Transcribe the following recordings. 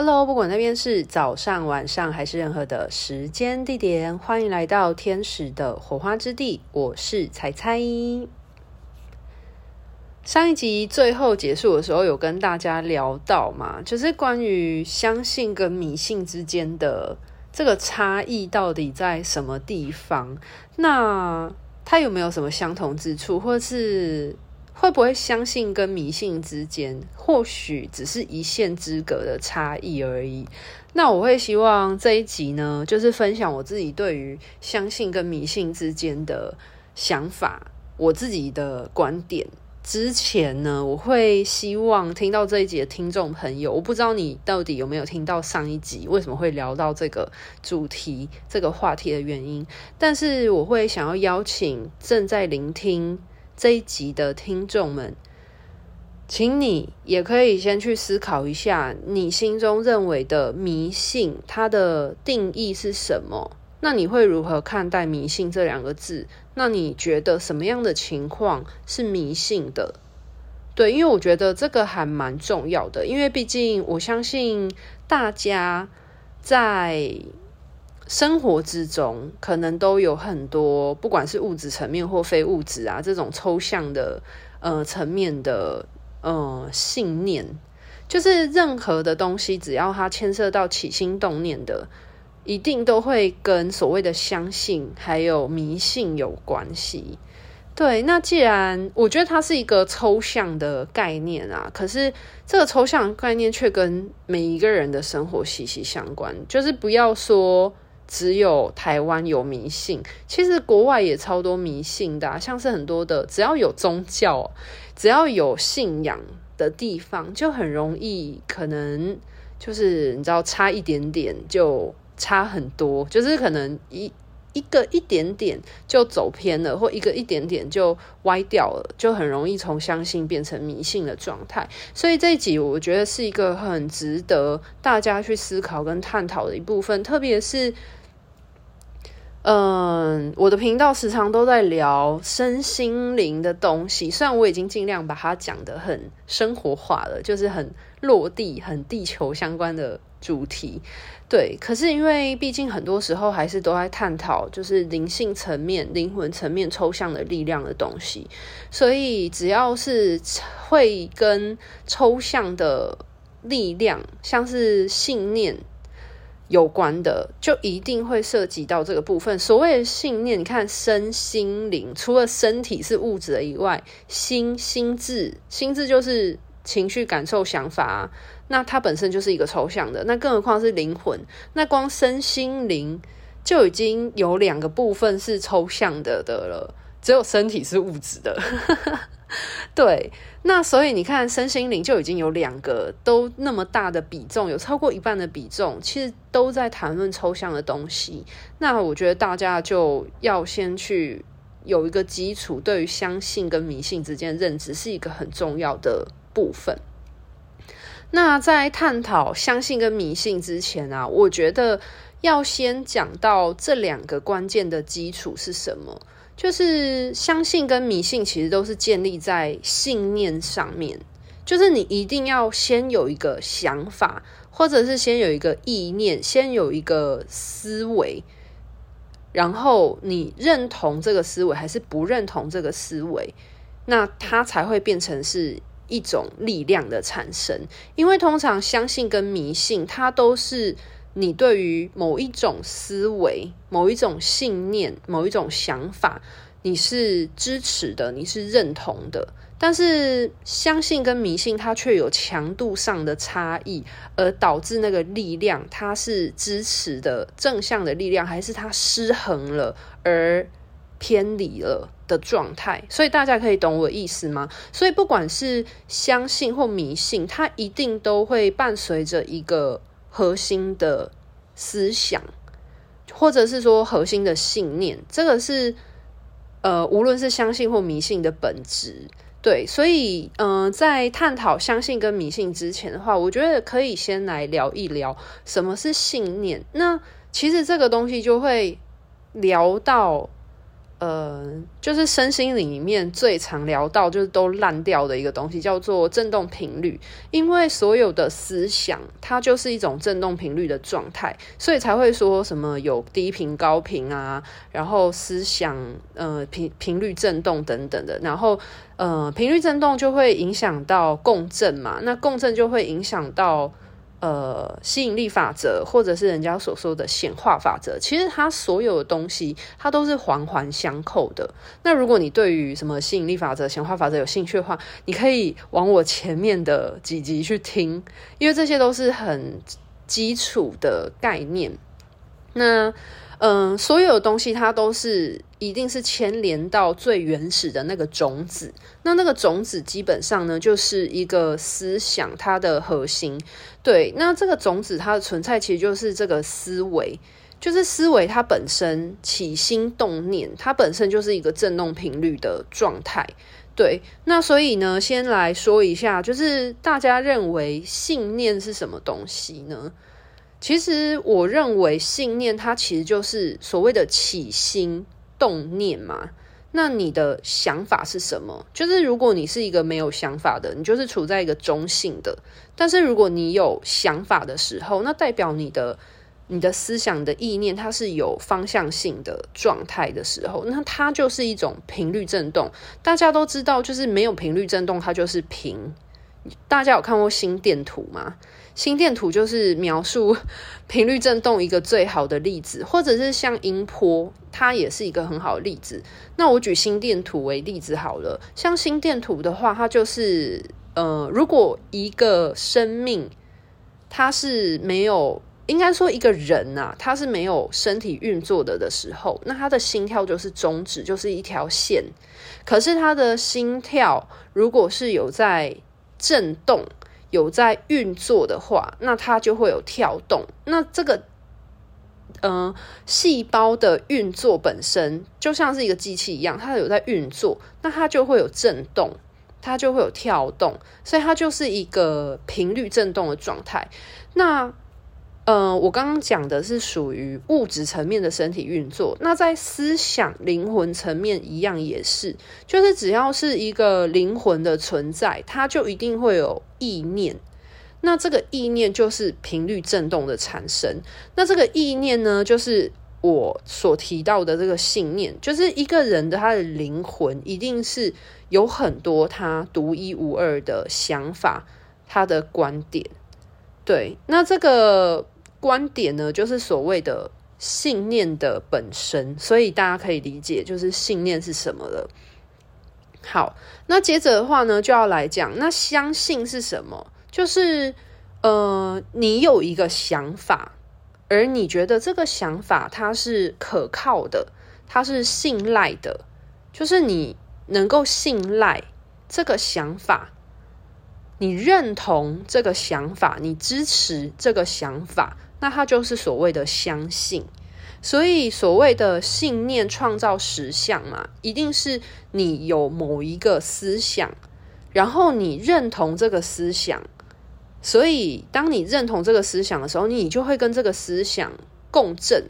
Hello，不管那边是早上、晚上还是任何的时间地点，欢迎来到天使的火花之地。我是彩彩。上一集最后结束的时候，有跟大家聊到嘛，就是关于相信跟迷信之间的这个差异到底在什么地方？那它有没有什么相同之处，或是？会不会相信跟迷信之间，或许只是一线之隔的差异而已。那我会希望这一集呢，就是分享我自己对于相信跟迷信之间的想法，我自己的观点。之前呢，我会希望听到这一集的听众朋友，我不知道你到底有没有听到上一集，为什么会聊到这个主题、这个话题的原因。但是我会想要邀请正在聆听。这一集的听众们，请你也可以先去思考一下，你心中认为的迷信，它的定义是什么？那你会如何看待迷信这两个字？那你觉得什么样的情况是迷信的？对，因为我觉得这个还蛮重要的，因为毕竟我相信大家在。生活之中，可能都有很多，不管是物质层面或非物质啊，这种抽象的呃层面的呃信念，就是任何的东西，只要它牵涉到起心动念的，一定都会跟所谓的相信还有迷信有关系。对，那既然我觉得它是一个抽象的概念啊，可是这个抽象概念却跟每一个人的生活息息相关，就是不要说。只有台湾有迷信，其实国外也超多迷信的，像是很多的，只要有宗教，只要有信仰的地方，就很容易可能就是你知道差一点点就差很多，就是可能一一个一点点就走偏了，或一个一点点就歪掉了，就很容易从相信变成迷信的状态。所以这一集我觉得是一个很值得大家去思考跟探讨的一部分，特别是。嗯，我的频道时常都在聊身心灵的东西，虽然我已经尽量把它讲得很生活化了，就是很落地、很地球相关的主题，对。可是因为毕竟很多时候还是都在探讨，就是灵性层面、灵魂层面、抽象的力量的东西，所以只要是会跟抽象的力量，像是信念。有关的就一定会涉及到这个部分。所谓的信念，你看身心灵，除了身体是物质的以外，心心智心智就是情绪、感受、想法啊，那它本身就是一个抽象的。那更何况是灵魂，那光身心灵就已经有两个部分是抽象的的了，只有身体是物质的。对，那所以你看，身心灵就已经有两个都那么大的比重，有超过一半的比重，其实都在谈论抽象的东西。那我觉得大家就要先去有一个基础，对于相信跟迷信之间的认知是一个很重要的部分。那在探讨相信跟迷信之前啊，我觉得要先讲到这两个关键的基础是什么。就是相信跟迷信其实都是建立在信念上面，就是你一定要先有一个想法，或者是先有一个意念，先有一个思维，然后你认同这个思维还是不认同这个思维，那它才会变成是一种力量的产生。因为通常相信跟迷信，它都是。你对于某一种思维、某一种信念、某一种想法，你是支持的，你是认同的。但是相信跟迷信，它却有强度上的差异，而导致那个力量，它是支持的正向的力量，还是它失衡了而偏离了的状态？所以大家可以懂我意思吗？所以不管是相信或迷信，它一定都会伴随着一个。核心的思想，或者是说核心的信念，这个是呃，无论是相信或迷信的本质。对，所以嗯、在探讨相信跟迷信之前的话，我觉得可以先来聊一聊什么是信念。那其实这个东西就会聊到呃，就是身心里面最常聊到，就是都烂掉的一个东西，叫做振动频率。因为所有的思想，它就是一种振动频率的状态，所以才会说什么有低频、高频啊，然后思想呃频频率振动等等的，然后呃频率振动就会影响到共振嘛，那共振就会影响到。呃，吸引力法则，或者是人家所说的显化法则，其实它所有的东西，它都是环环相扣的。那如果你对于什么吸引力法则、显化法则有兴趣的话，你可以往我前面的几集去听，因为这些都是很基础的概念。那。嗯，所有的东西它都是一定是牵连到最原始的那个种子。那那个种子基本上呢，就是一个思想它的核心。对，那这个种子它的存在其实就是这个思维，就是思维它本身起心动念，它本身就是一个振动频率的状态。对，那所以呢，先来说一下，就是大家认为信念是什么东西呢？其实我认为信念它其实就是所谓的起心动念嘛。那你的想法是什么？就是如果你是一个没有想法的，你就是处在一个中性的。但是如果你有想法的时候，那代表你的你的思想的意念它是有方向性的状态的时候，那它就是一种频率振动。大家都知道，就是没有频率振动，它就是平。大家有看过心电图吗？心电图就是描述 频率振动一个最好的例子，或者是像音波，它也是一个很好的例子。那我举心电图为例子好了，像心电图的话，它就是呃，如果一个生命它是没有，应该说一个人呐、啊，他是没有身体运作的的时候，那他的心跳就是终止，就是一条线。可是他的心跳如果是有在震动有在运作的话，那它就会有跳动。那这个，嗯、呃，细胞的运作本身就像是一个机器一样，它有在运作，那它就会有震动，它就会有跳动，所以它就是一个频率震动的状态。那呃，我刚刚讲的是属于物质层面的身体运作，那在思想灵魂层面一样也是，就是只要是一个灵魂的存在，它就一定会有意念，那这个意念就是频率振动的产生。那这个意念呢，就是我所提到的这个信念，就是一个人的他的灵魂一定是有很多他独一无二的想法，他的观点。对，那这个。观点呢，就是所谓的信念的本身，所以大家可以理解，就是信念是什么了。好，那接着的话呢，就要来讲，那相信是什么？就是呃，你有一个想法，而你觉得这个想法它是可靠的，它是信赖的，就是你能够信赖这个想法，你认同这个想法，你支持这个想法。那它就是所谓的相信，所以所谓的信念创造实相嘛，一定是你有某一个思想，然后你认同这个思想，所以当你认同这个思想的时候，你就会跟这个思想共振，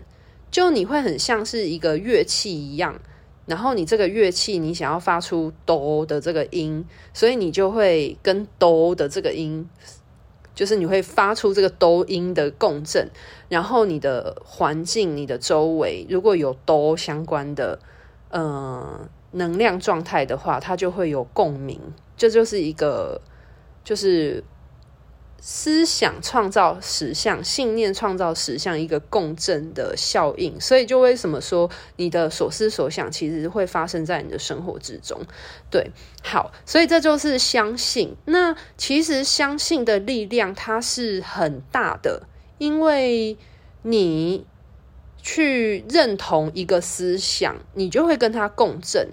就你会很像是一个乐器一样，然后你这个乐器你想要发出哆的这个音，所以你就会跟哆的这个音。就是你会发出这个哆音的共振，然后你的环境、你的周围如果有哆相关的呃能量状态的话，它就会有共鸣。这就是一个就是。思想创造实相，信念创造实相，一个共振的效应。所以，就为什么说你的所思所想，其实会发生在你的生活之中。对，好，所以这就是相信。那其实相信的力量，它是很大的，因为你去认同一个思想，你就会跟它共振。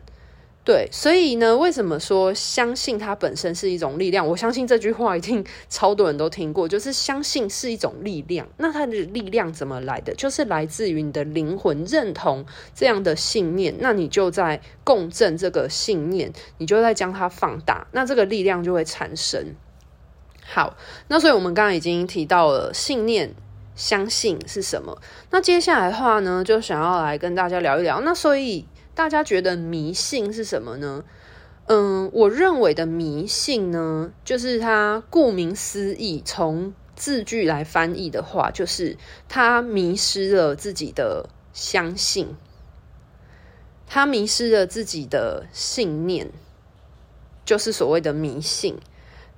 对，所以呢，为什么说相信它本身是一种力量？我相信这句话一定 超多人都听过，就是相信是一种力量。那它的力量怎么来的？就是来自于你的灵魂认同这样的信念，那你就在共振这个信念，你就在将它放大，那这个力量就会产生。好，那所以我们刚刚已经提到了信念、相信是什么。那接下来的话呢，就想要来跟大家聊一聊。那所以。大家觉得迷信是什么呢？嗯，我认为的迷信呢，就是它顾名思义，从字句来翻译的话，就是他迷失了自己的相信，他迷失了自己的信念，就是所谓的迷信。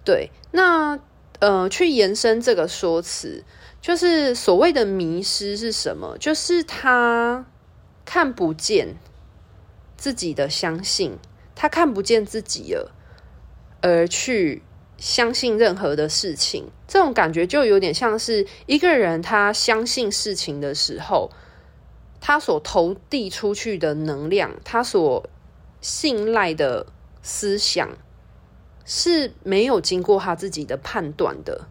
对，那呃，去延伸这个说辞，就是所谓的迷失是什么？就是他看不见自己的相信。他看不见自己了，而去相信任何的事情，这种感觉就有点像是一个人他相信事情的时候，他所投递出去的能量，他所信赖的思想是没有经过他自己的判断的。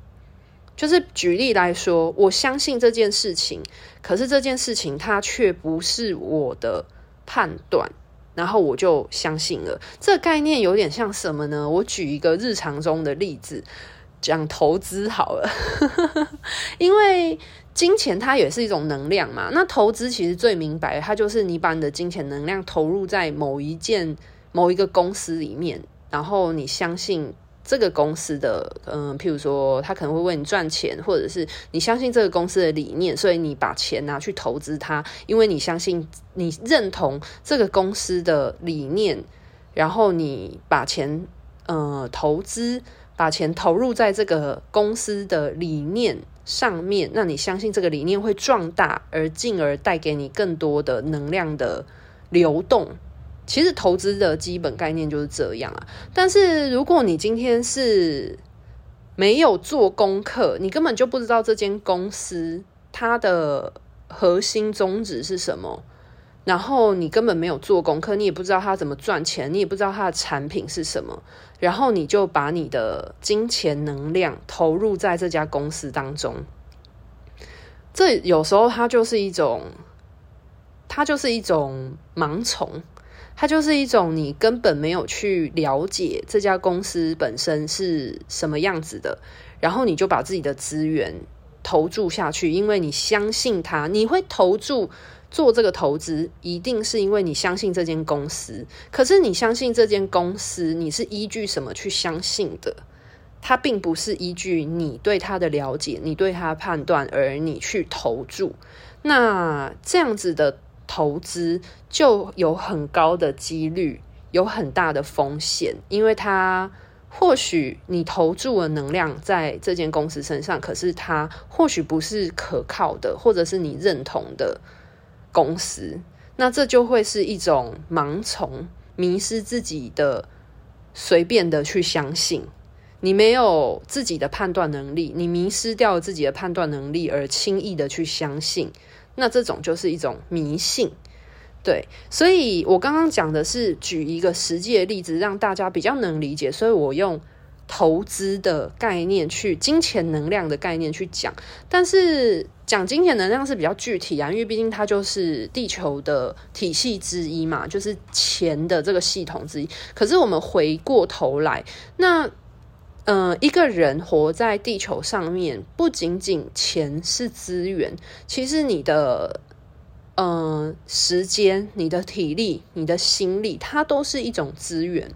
就是举例来说，我相信这件事情，可是这件事情它却不是我的判断。然后我就相信了，这概念有点像什么呢？我举一个日常中的例子，讲投资好了，因为金钱它也是一种能量嘛。那投资其实最明白，它就是你把你的金钱能量投入在某一件、某一个公司里面，然后你相信。这个公司的，嗯，譬如说，他可能会为你赚钱，或者是你相信这个公司的理念，所以你把钱拿去投资它，因为你相信，你认同这个公司的理念，然后你把钱，呃，投资，把钱投入在这个公司的理念上面，那你相信这个理念会壮大，而进而带给你更多的能量的流动。其实投资的基本概念就是这样啊，但是如果你今天是没有做功课，你根本就不知道这间公司它的核心宗旨是什么，然后你根本没有做功课，你也不知道它怎么赚钱，你也不知道它的产品是什么，然后你就把你的金钱能量投入在这家公司当中，这有时候它就是一种，它就是一种盲从。它就是一种你根本没有去了解这家公司本身是什么样子的，然后你就把自己的资源投注下去，因为你相信它，你会投注做这个投资，一定是因为你相信这间公司。可是你相信这间公司，你是依据什么去相信的？它并不是依据你对它的了解、你对它的判断而你去投注。那这样子的。投资就有很高的几率，有很大的风险，因为它或许你投注了能量在这间公司身上，可是它或许不是可靠的，或者是你认同的公司，那这就会是一种盲从，迷失自己的，随便的去相信，你没有自己的判断能力，你迷失掉自己的判断能力而轻易的去相信。那这种就是一种迷信，对，所以我刚刚讲的是举一个实际的例子，让大家比较能理解，所以我用投资的概念去金钱能量的概念去讲，但是讲金钱能量是比较具体啊，因为毕竟它就是地球的体系之一嘛，就是钱的这个系统之一。可是我们回过头来，那。嗯、一个人活在地球上面，不仅仅钱是资源，其实你的嗯、呃、时间、你的体力、你的心力，它都是一种资源。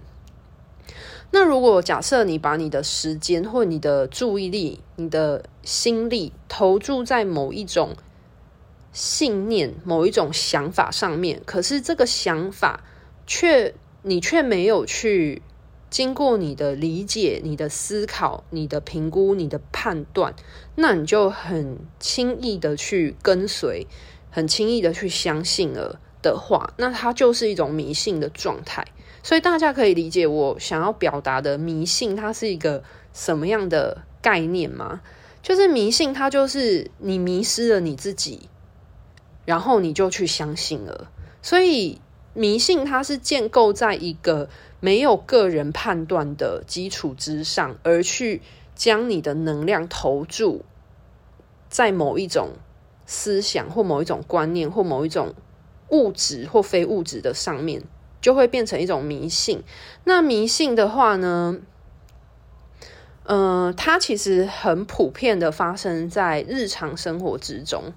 那如果假设你把你的时间或你的注意力、你的心力投注在某一种信念、某一种想法上面，可是这个想法却你却没有去。经过你的理解、你的思考、你的评估、你的判断，那你就很轻易的去跟随，很轻易的去相信了的话，那它就是一种迷信的状态。所以大家可以理解我想要表达的迷信，它是一个什么样的概念吗？就是迷信，它就是你迷失了你自己，然后你就去相信了。所以迷信它是建构在一个。没有个人判断的基础之上，而去将你的能量投注在某一种思想或某一种观念或某一种物质或非物质的上面，就会变成一种迷信。那迷信的话呢，呃，它其实很普遍的发生在日常生活之中。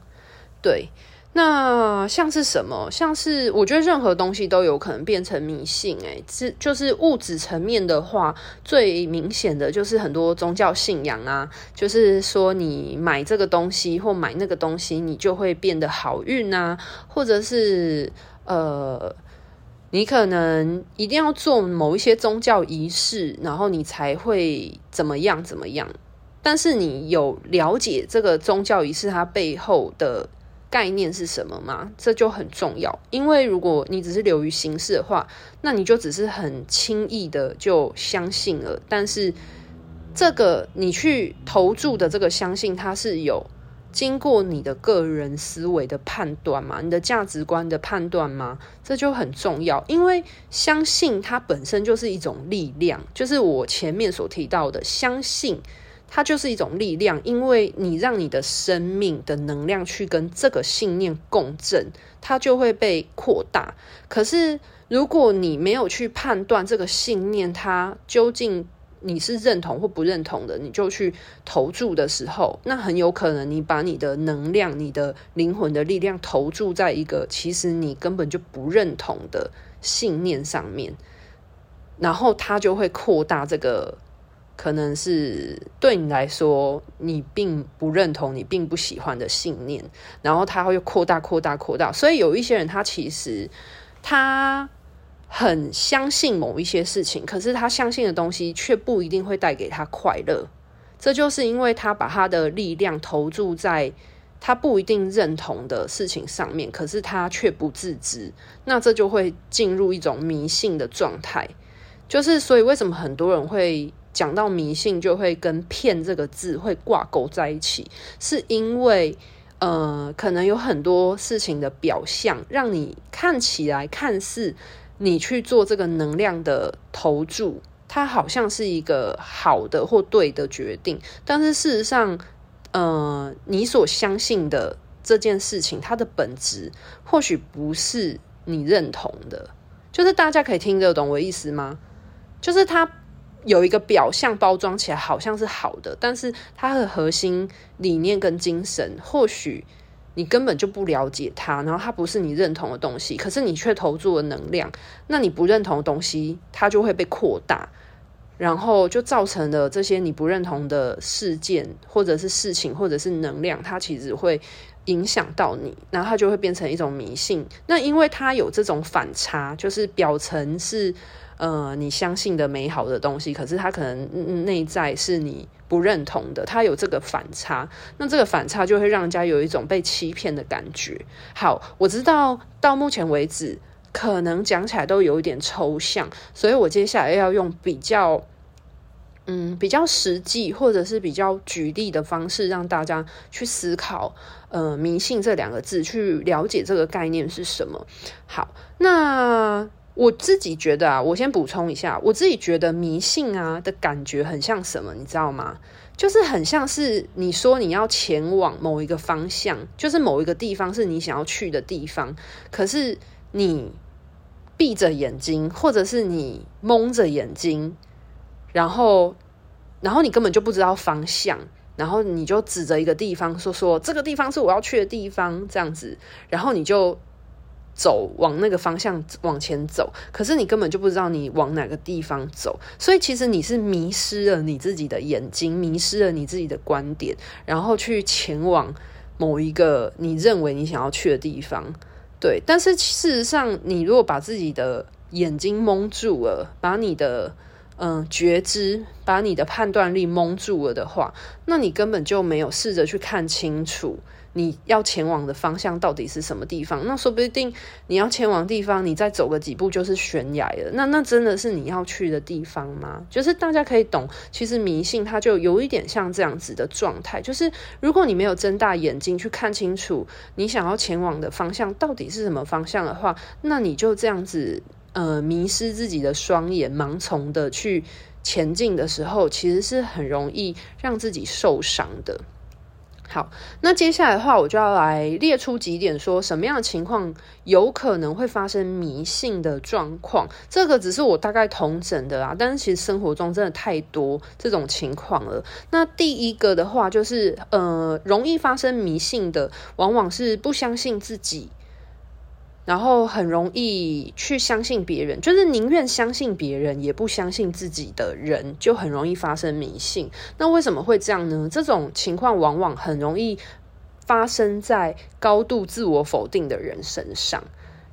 对，那像是什么？像是我觉得任何东西都有可能变成迷信。诶，这就是物质层面的话，最明显的就是很多宗教信仰啊，就是说你买这个东西或买那个东西，你就会变得好运啊，或者是呃，你可能一定要做某一些宗教仪式，然后你才会怎么样怎么样。但是你有了解这个宗教仪式它背后的概念是什么吗？这就很重要，因为如果你只是流于形式的话，那你就只是很轻易的就相信了。但是这个你去投注的这个相信，它是有经过你的个人思维的判断吗？你的价值观的判断吗？这就很重要，因为相信它本身就是一种力量，就是我前面所提到的相信。它就是一种力量，因为你让你的生命的能量去跟这个信念共振，它就会被扩大。可是，如果你没有去判断这个信念，它究竟你是认同或不认同的，你就去投注的时候，那很有可能你把你的能量、你的灵魂的力量投注在一个其实你根本就不认同的信念上面，然后它就会扩大这个。可能是对你来说，你并不认同、你并不喜欢的信念，然后它会扩大、扩大、扩大。所以有一些人，他其实他很相信某一些事情，可是他相信的东西却不一定会带给他快乐。这就是因为他把他的力量投注在他不一定认同的事情上面，可是他却不自知。那这就会进入一种迷信的状态。就是所以，为什么很多人会？讲到迷信，就会跟“骗”这个字会挂钩在一起，是因为呃，可能有很多事情的表象，让你看起来看似你去做这个能量的投注，它好像是一个好的或对的决定，但是事实上，呃，你所相信的这件事情，它的本质或许不是你认同的。就是大家可以听得懂我意思吗？就是它。有一个表象包装起来好像是好的，但是它的核心理念跟精神，或许你根本就不了解它，然后它不是你认同的东西，可是你却投注了能量，那你不认同的东西，它就会被扩大，然后就造成了这些你不认同的事件，或者是事情，或者是能量，它其实会影响到你，然后它就会变成一种迷信。那因为它有这种反差，就是表层是。呃，你相信的美好的东西，可是它可能内在是你不认同的，它有这个反差，那这个反差就会让人家有一种被欺骗的感觉。好，我知道到目前为止，可能讲起来都有一点抽象，所以我接下来要用比较，嗯，比较实际或者是比较举例的方式，让大家去思考，呃，迷信这两个字，去了解这个概念是什么。好，那。我自己觉得啊，我先补充一下，我自己觉得迷信啊的感觉很像什么，你知道吗？就是很像是你说你要前往某一个方向，就是某一个地方是你想要去的地方，可是你闭着眼睛，或者是你蒙着眼睛，然后，然后你根本就不知道方向，然后你就指着一个地方说说这个地方是我要去的地方，这样子，然后你就。走往那个方向往前走，可是你根本就不知道你往哪个地方走，所以其实你是迷失了你自己的眼睛，迷失了你自己的观点，然后去前往某一个你认为你想要去的地方。对，但是事实上，你如果把自己的眼睛蒙住了，把你的嗯、觉知，把你的判断力蒙住了的话，那你根本就没有试着去看清楚。你要前往的方向到底是什么地方？那说不定你要前往地方，你再走个几步就是悬崖了。那那真的是你要去的地方吗？就是大家可以懂，其实迷信它就有一点像这样子的状态。就是如果你没有睁大眼睛去看清楚你想要前往的方向到底是什么方向的话，那你就这样子呃迷失自己的双眼，盲从的去前进的时候，其实是很容易让自己受伤的。好，那接下来的话，我就要来列出几点，说什么样的情况有可能会发生迷信的状况。这个只是我大概统整的啊，但是其实生活中真的太多这种情况了。那第一个的话，就是呃，容易发生迷信的，往往是不相信自己。然后很容易去相信别人，就是宁愿相信别人，也不相信自己的人，就很容易发生迷信。那为什么会这样呢？这种情况往往很容易发生在高度自我否定的人身上，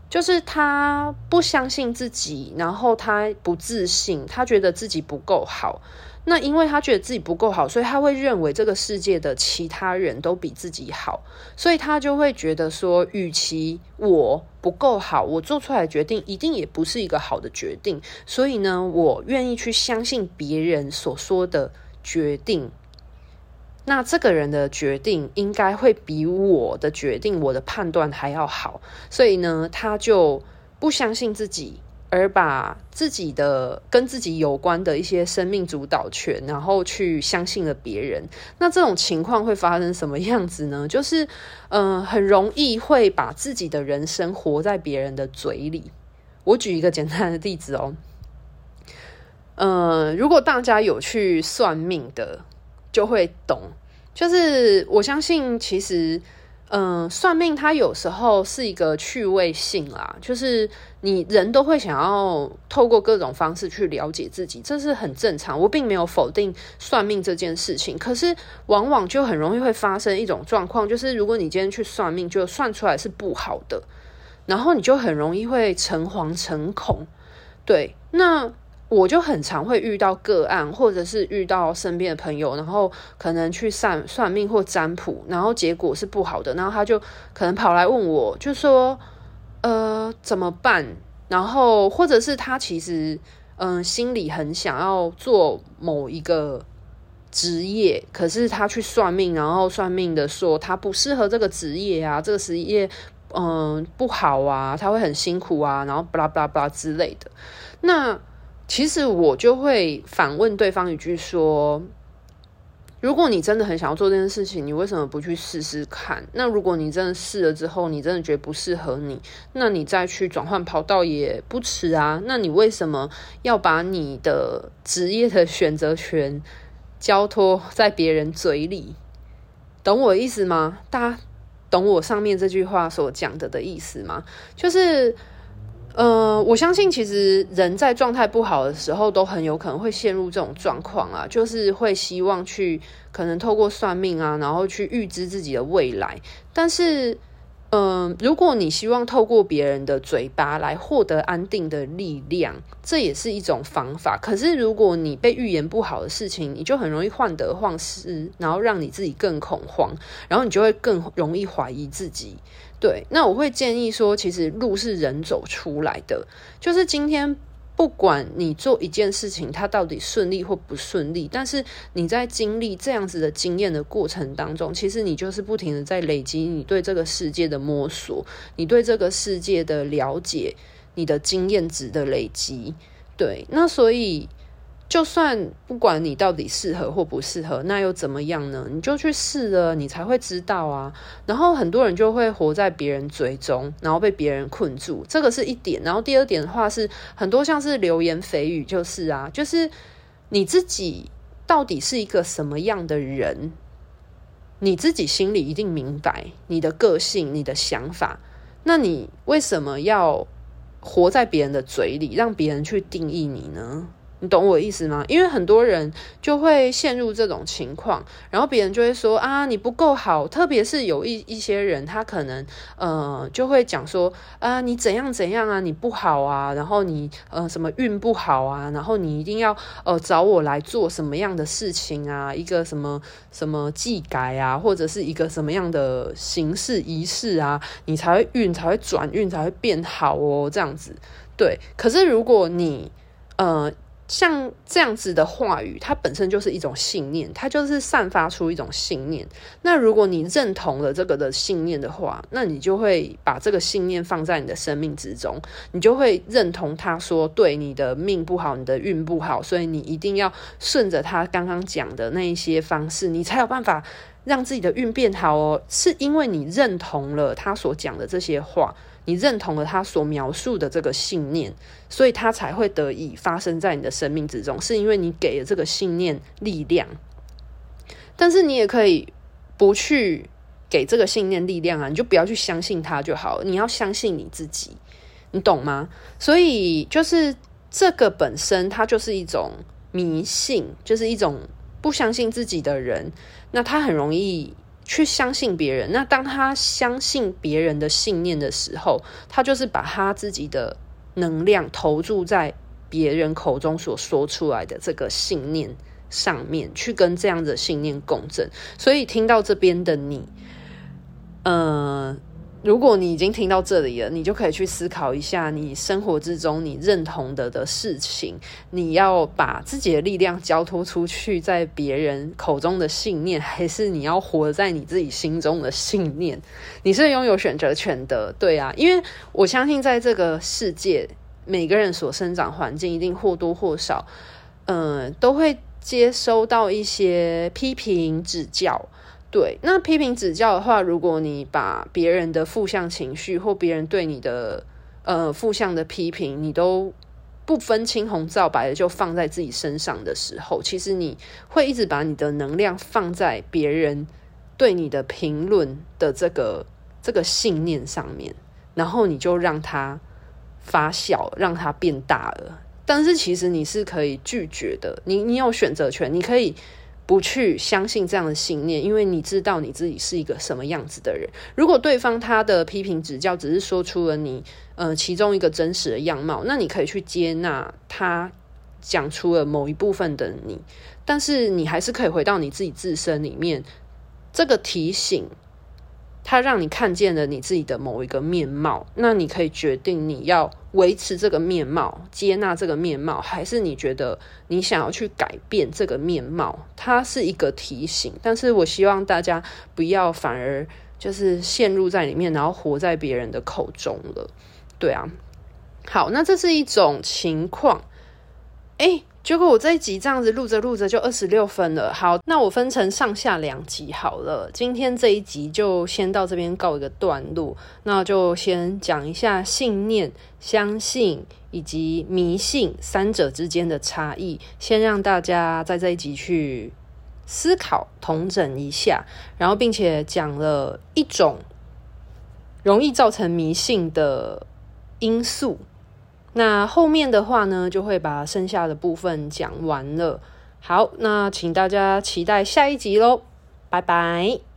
就是他不相信自己，然后他不自信，他觉得自己不够好。那因为他觉得自己不够好，所以他会认为这个世界的其他人都比自己好，所以他就会觉得说，与其我不够好，我做出来的决定一定也不是一个好的决定，所以呢，我愿意去相信别人所说的决定。那这个人的决定应该会比我的决定、我的判断还要好，所以呢，他就不相信自己。而把自己的跟自己有关的一些生命主导权，然后去相信了别人，那这种情况会发生什么样子呢？就是，嗯、很容易会把自己的人生活在别人的嘴里。我举一个简单的例子哦，嗯、如果大家有去算命的，就会懂，就是我相信其实。嗯，算命它有时候是一个趣味性啦，就是你人都会想要透过各种方式去了解自己，这是很正常。我并没有否定算命这件事情，可是往往就很容易会发生一种状况，就是如果你今天去算命，就算出来是不好的，然后你就很容易会诚惶诚恐。对，那。我就很常会遇到个案，或者是遇到身边的朋友，然后可能去算算命或占卜，然后结果是不好的，然后他就可能跑来问我，就说，呃，怎么办？然后或者是他其实，嗯、心里很想要做某一个职业，可是他去算命，然后算命的说他不适合这个职业啊，这个职业，嗯、不好啊，他会很辛苦啊，然后巴拉巴拉巴拉之类的，那。其实我就会反问对方一句说：“如果你真的很想要做这件事情，你为什么不去试试看？那如果你真的试了之后，你真的觉得不适合你，那你再去转换跑道也不迟啊。那你为什么要把你的职业的选择权交托在别人嘴里？懂我意思吗？大家懂我上面这句话所讲的的意思吗？就是。”呃，我相信其实人在状态不好的时候，都很有可能会陷入这种状况啊，就是会希望去可能透过算命啊，然后去预知自己的未来，但是。嗯，如果你希望透过别人的嘴巴来获得安定的力量，这也是一种方法。可是，如果你被预言不好的事情，你就很容易患得患失，然后让你自己更恐慌，然后你就会更容易怀疑自己。对，那我会建议说，其实路是人走出来的，就是今天。不管你做一件事情，它到底顺利或不顺利，但是你在经历这样子的经验的过程当中，其实你就是不停的在累积你对这个世界的摸索，你对这个世界的了解，你的经验值的累积。对，那所以。就算不管你到底适合或不适合，那又怎么样呢？你就去试了，你才会知道啊。然后很多人就会活在别人嘴中，然后被别人困住，这个是一点。然后第二点的话是，很多像是流言蜚语，就是啊，就是你自己到底是一个什么样的人，你自己心里一定明白你的个性、你的想法。那你为什么要活在别人的嘴里，让别人去定义你呢？你懂我意思吗？因为很多人就会陷入这种情况，然后别人就会说啊，你不够好。特别是有一一些人，他可能呃就会讲说啊，你怎样怎样啊，你不好啊，然后你呃什么运不好啊，然后你一定要呃找我来做什么样的事情啊，一个什么什么祭改啊，或者是一个什么样的形式仪式啊，你才会运才会转运才会变好哦，这样子。对，可是如果你呃。像这样子的话语，它本身就是一种信念，它就是散发出一种信念。那如果你认同了这个的信念的话，那你就会把这个信念放在你的生命之中，你就会认同他说，对，你的命不好，你的运不好，所以你一定要顺着他刚刚讲的那一些方式，你才有办法让自己的运变好哦，是因为你认同了他所讲的这些话，你认同了他所描述的这个信念，所以他才会得以发生在你的生命之中，是因为你给了这个信念力量。但是你也可以不去给这个信念力量啊，你就不要去相信他就好。你要相信你自己，你懂吗？所以就是这个本身，它就是一种迷信，就是一种。不相信自己的人，那他很容易去相信别人。那当他相信别人的信念的时候，他就是把他自己的能量投注在别人口中所说出来的这个信念上面，去跟这样的信念共振。所以听到这边的你，嗯、如果你已经听到这里了，你就可以去思考一下，你生活之中你认同的的事情，你要把自己的力量交托出去，在别人口中的信念，还是你要活在你自己心中的信念？你是拥有选择权的，对啊，因为我相信在这个世界，每个人所生长环境一定或多或少，嗯、都会接收到一些批评指教。对，那批评指教的话，如果你把别人的负向情绪或别人对你的呃负向的批评，你都不分青红皂白的就放在自己身上的时候，其实你会一直把你的能量放在别人对你的评论的这个这个信念上面，然后你就让它发酵，让它变大了。但是其实你是可以拒绝的，你你有选择权，你可以。不去相信这样的信念，因为你知道你自己是一个什么样子的人。如果对方他的批评指教只是说出了你呃其中一个真实的样貌，那你可以去接纳他讲出了某一部分的你，但是你还是可以回到你自己自身里面。这个提醒。它让你看见了你自己的某一个面貌，那你可以决定你要维持这个面貌，接纳这个面貌，还是你觉得你想要去改变这个面貌？它是一个提醒，但是我希望大家不要反而就是陷入在里面，然后活在别人的口中了。对啊，好，那这是一种情况，诶。结果我这一集这样子录着录着就二十六分了。好，那我分成上下两集好了。今天这一集就先到这边告一个段落。那就先讲一下信念、相信以及迷信三者之间的差异，先让大家在这一集去思考、统整一下。然后，并且讲了一种容易造成迷信的因素。那后面的话呢，就会把剩下的部分讲完了。好，那请大家期待下一集喽，拜拜。